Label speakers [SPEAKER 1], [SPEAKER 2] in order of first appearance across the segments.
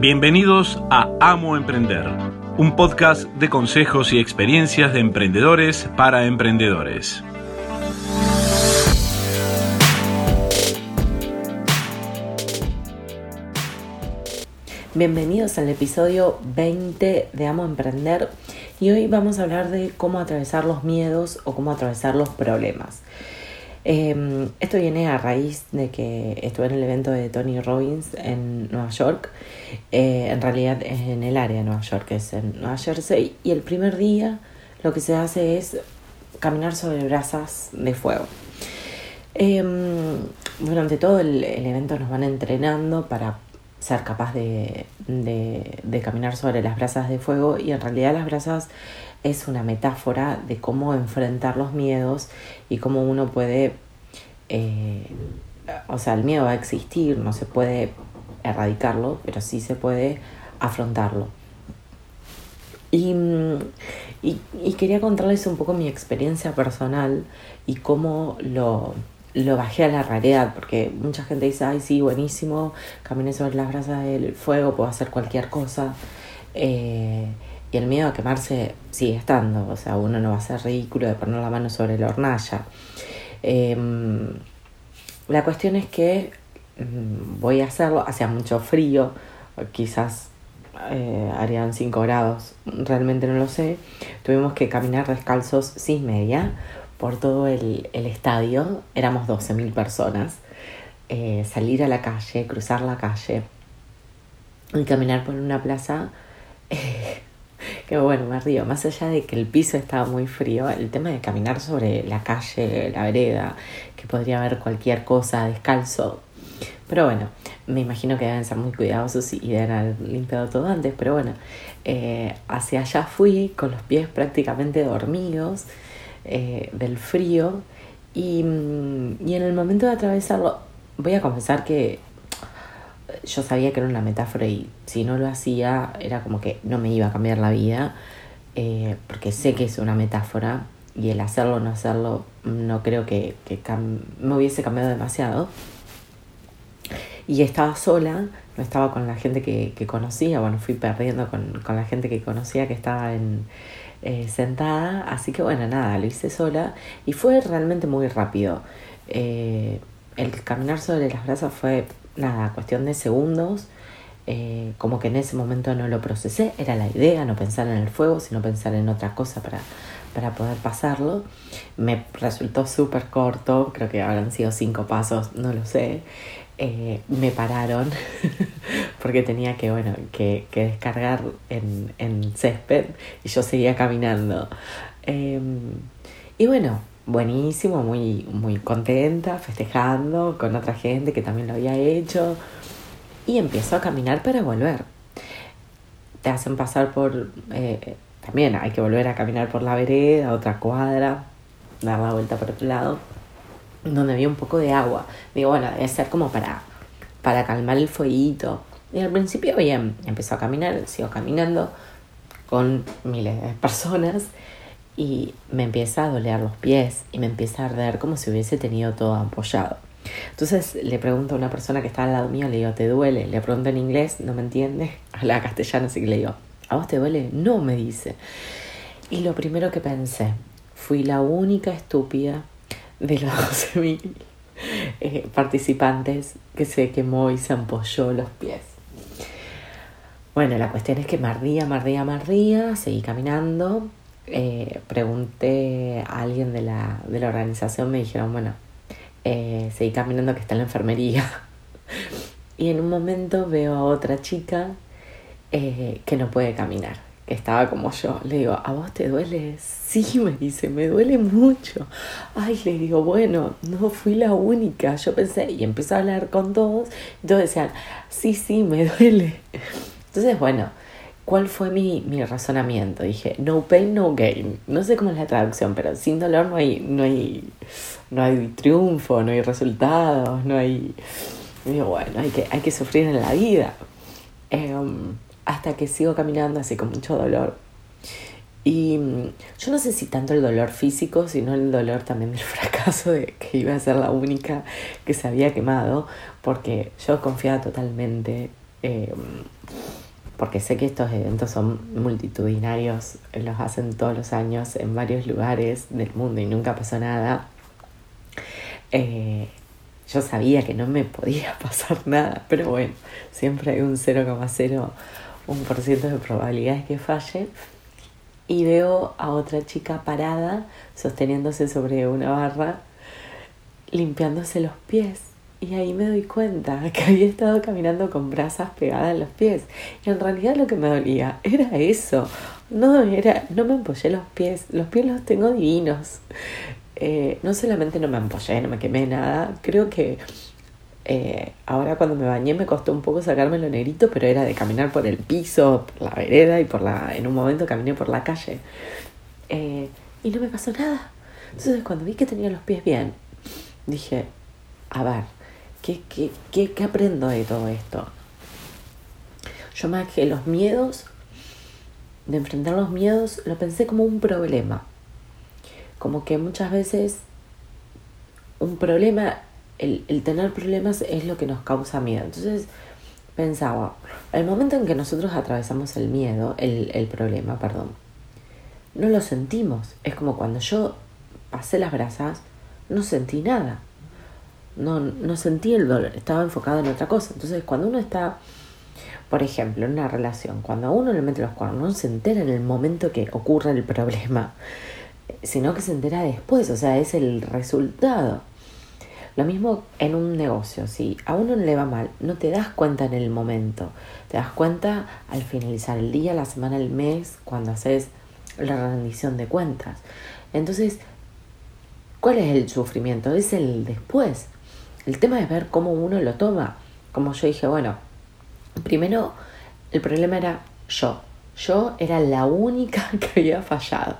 [SPEAKER 1] Bienvenidos a Amo Emprender, un podcast de consejos y experiencias de emprendedores para emprendedores.
[SPEAKER 2] Bienvenidos al episodio 20 de Amo Emprender y hoy vamos a hablar de cómo atravesar los miedos o cómo atravesar los problemas. Em, esto viene a raíz de que estuve en el evento de Tony Robbins en Nueva York. Eh, en realidad es en el área de Nueva York, es en Nueva Jersey. Y el primer día lo que se hace es caminar sobre brasas de fuego. Em, durante todo el, evento nos van entrenando para ser capaz de, de, caminar sobre las brasas de fuego y en realidad las brasas es una metáfora de cómo enfrentar los miedos y cómo uno puede, eh, o sea, el miedo va a existir, no se puede erradicarlo, pero sí se puede afrontarlo. Y, y, quería contarles un poco mi experiencia personal y cómo lo, lo bajé a la realidad, porque mucha gente dice, ay, sí, buenísimo, caminé sobre las brasas del fuego, puedo hacer cualquier cosa. Eh, y el miedo a quemarse sigue estando, o sea, uno no va a ser ridículo de poner la mano sobre la hornalla. Em, la cuestión es que mm, voy a hacerlo, hacía mucho frío, quizás eh, harían 5 grados, realmente no lo sé. Tuvimos que caminar descalzos sin media por todo el, estadio, éramos 12.000 personas. Eh, salir a la calle, cruzar la calle y caminar por una plaza eh, que bueno, me río, más allá de que el piso estaba muy frío, el tema de caminar sobre la calle, la vereda, que podría haber cualquier cosa descalzo. Pero bueno, me imagino que deben ser muy cuidadosos y deben haber limpiado todo antes, pero bueno, eh, hacia allá fui con los pies prácticamente dormidos eh, del frío y, mm, y en el momento de atravesarlo, voy a confesar que yo sabía que era una metáfora y si no lo hacía era como que no me iba a cambiar la vida, eh, porque sé que es una metáfora y el hacerlo o no hacerlo no creo que, me hubiese cambiado demasiado. Y estaba sola, no estaba con la gente que, conocía, bueno, fui perdiendo con, la gente que conocía que estaba eh, sentada, así que bueno, nada, lo hice sola y fue realmente muy rápido. Eh, el caminar sobre las brasas fue nada, cuestión de segundos. Eh, como que en ese momento no lo procesé, era la idea, no pensar en el fuego, sino pensar en otra cosa para, para poder pasarlo. Me resultó súper corto, creo que habrán sido cinco pasos, no lo sé. Eh, me pararon porque tenía que, bueno, que, descargar en, en, césped y yo seguía caminando. Em, y bueno, buenísimo, muy, muy contenta, festejando con otra gente que también lo había hecho. Y empiezo a caminar para volver. Te hacen pasar por... Eh, también hay que volver a caminar por la vereda, otra cuadra, dar la vuelta por otro lado, donde había un poco de agua. Digo, bueno, debe ser como para, para calmar el fueguito. Y al principio bien, empezó a caminar, sigo caminando con miles de personas y me empieza a doler los pies y me empieza a arder como si hubiese tenido todo apoyado. Entonces le pregunto a una persona que está al lado mío, le digo, ¿te duele? Le pregunto en inglés, no me entiende, habla castellano, así que le digo, ¿a vos te duele? No, me dice. Y lo primero que pensé, fui la única estúpida de los 12.000 eh, participantes que se quemó y se ampolló los pies. Bueno, la cuestión es que me ardía, me ardía, me ardía, seguí caminando eh, pregunté a alguien de la, de la organización, me dijeron, bueno, eh, seguí caminando que está en la enfermería. y en un momento veo a otra chica eh, que no puede caminar, que estaba como yo. Le digo, ¿a vos te duele? Sí, me dice, me duele mucho. Ay, le digo, bueno, no fui la única. Yo pensé, y empecé a hablar con todos, y todos decían, sí, sí, me duele. Entonces, bueno, ¿Cuál fue mi, mi razonamiento? Dije, no pain, no gain. No sé cómo es la traducción, pero sin dolor no hay, no hay, no hay triunfo, no hay resultados, no hay... digo, bueno, hay que, hay que sufrir en la vida. Em, hasta que sigo caminando así con mucho dolor. Y mm, yo no sé si tanto el dolor físico, sino el dolor también del fracaso de que iba a ser la única que se había quemado, porque yo confiaba totalmente eh, porque sé que estos eventos son multitudinarios, los hacen todos los años en varios lugares del mundo y nunca pasó nada. Eh, yo sabía que no me podía pasar nada, pero bueno, siempre hay un 0,01% de probabilidades que falle. Y veo a otra chica parada, sosteniéndose sobre una barra, limpiándose los pies. Y ahí me doy cuenta que había estado caminando con brasas pegadas en los pies. Y en realidad lo que me dolía era eso. No, era, no me empollé los pies. Los pies los tengo divinos. Eh, no solamente no me ampollé, no me quemé nada, creo que eh, ahora cuando me bañé me costó un poco sacarme lo negrito, pero era de caminar por el piso, por la vereda y por la, en un momento caminé por la calle. Eh, y no me pasó nada. Entonces cuando vi que tenía los pies bien, dije, a ver, ¿qué, qué, qué, qué aprendo de todo esto? Yo más que los miedos, de enfrentar los miedos, lo pensé como un problema como que muchas veces un problema, el, tener problemas es lo que nos causa miedo. Entonces pensaba, el momento en que nosotros atravesamos el miedo, el, el problema, perdón, no lo sentimos. Es como cuando yo pasé las brasas, no sentí nada. No, no sentí el dolor, estaba enfocado en otra cosa. Entonces, cuando uno está, por ejemplo, en una relación, cuando a uno le mete los cuernos, no se entera en el momento que ocurre el problema sino que se entera después, o sea, es el resultado. Lo mismo en un negocio, si a uno le va mal, no te das cuenta en el momento, te das cuenta al finalizar el día, la semana, el mes, cuando haces la rendición de cuentas. Entonces, ¿cuál es el sufrimiento? Es el después. El tema es ver cómo uno lo toma. Como yo dije, bueno, primero el problema era yo. Yo era la única que había fallado.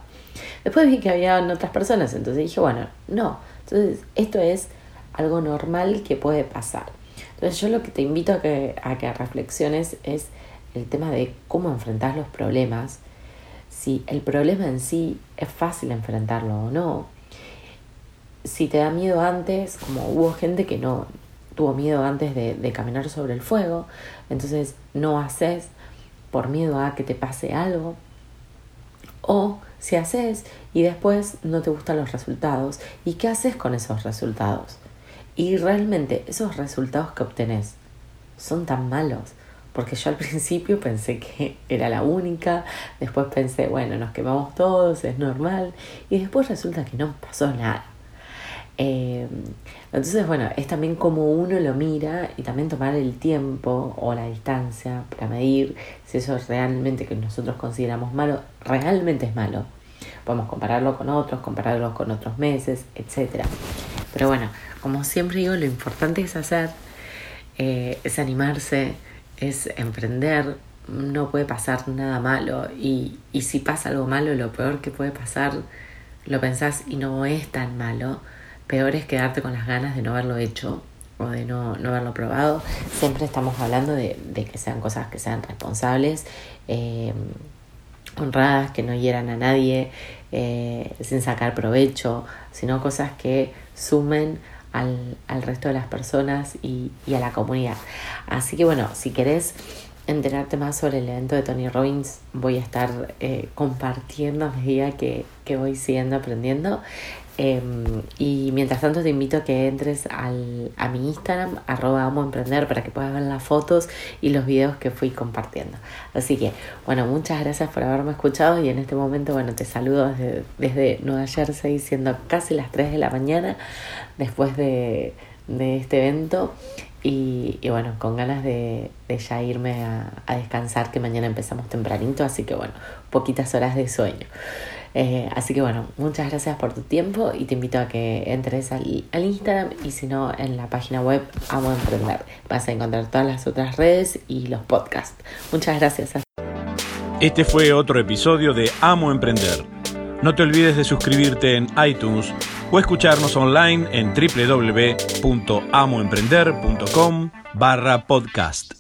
[SPEAKER 2] Después vi que había otras personas, entonces dije, bueno, no. Entonces, esto es algo normal que puede pasar. Entonces, yo lo que te invito a que, a que reflexiones es el tema de cómo enfrentar los problemas, si el problema en sí es fácil enfrentarlo o no. Si te da miedo antes, como hubo gente que no tuvo miedo antes de, caminar sobre el fuego, entonces no haces por miedo a que te pase algo. O si haces y después no te gustan los resultados, ¿y qué haces con esos resultados? Y realmente esos resultados que obtenés son tan malos, porque yo al principio pensé que era la única, después pensé, bueno, nos quemamos todos, es normal, y después resulta que no pasó nada. Eh, entonces, bueno, es también como uno lo mira y también tomar el tiempo o la distancia para medir si eso es realmente que nosotros consideramos malo, realmente es malo. Podemos compararlo con otros, compararlo con otros meses, etc. Pero bueno, como siempre digo, lo importante es hacer, eh, es animarse, es emprender, no puede pasar nada malo y, y si pasa algo malo, lo peor que puede pasar, lo pensás y no es tan malo Peor es quedarte con las ganas de no haberlo hecho o de no, no haberlo probado. Siempre estamos hablando de, que sean cosas que sean responsables, eh, honradas, que no hieran a nadie, eh, sin sacar provecho, sino cosas que sumen al, al resto de las personas y, y, a la comunidad. Así que bueno, si querés enterarte más sobre el evento de Tony Robbins, voy a estar eh, compartiendo a medida que, que voy siguiendo aprendiendo. Em, y mientras tanto te invito a que entres al, a mi Instagram, arroba amo emprender, para que puedas ver las fotos y los videos que fui compartiendo. Así que, bueno, muchas gracias por haberme escuchado y en este momento, bueno, te saludo desde, desde Nueva Jersey, siendo casi las 3 de la mañana después de, de este evento. Y, bueno, con ganas de, ya irme a descansar, que mañana empezamos tempranito, así que bueno, poquitas horas de sueño. Eh, así que bueno, muchas gracias por tu tiempo y te invito a que entres al, Instagram y si no en la página web Amo Emprender. Vas a encontrar todas las otras redes y los podcasts. Muchas gracias.
[SPEAKER 1] Este fue otro episodio de Amo Emprender. No te olvides de suscribirte en iTunes o escucharnos online en www.amoemprender.com barra podcast.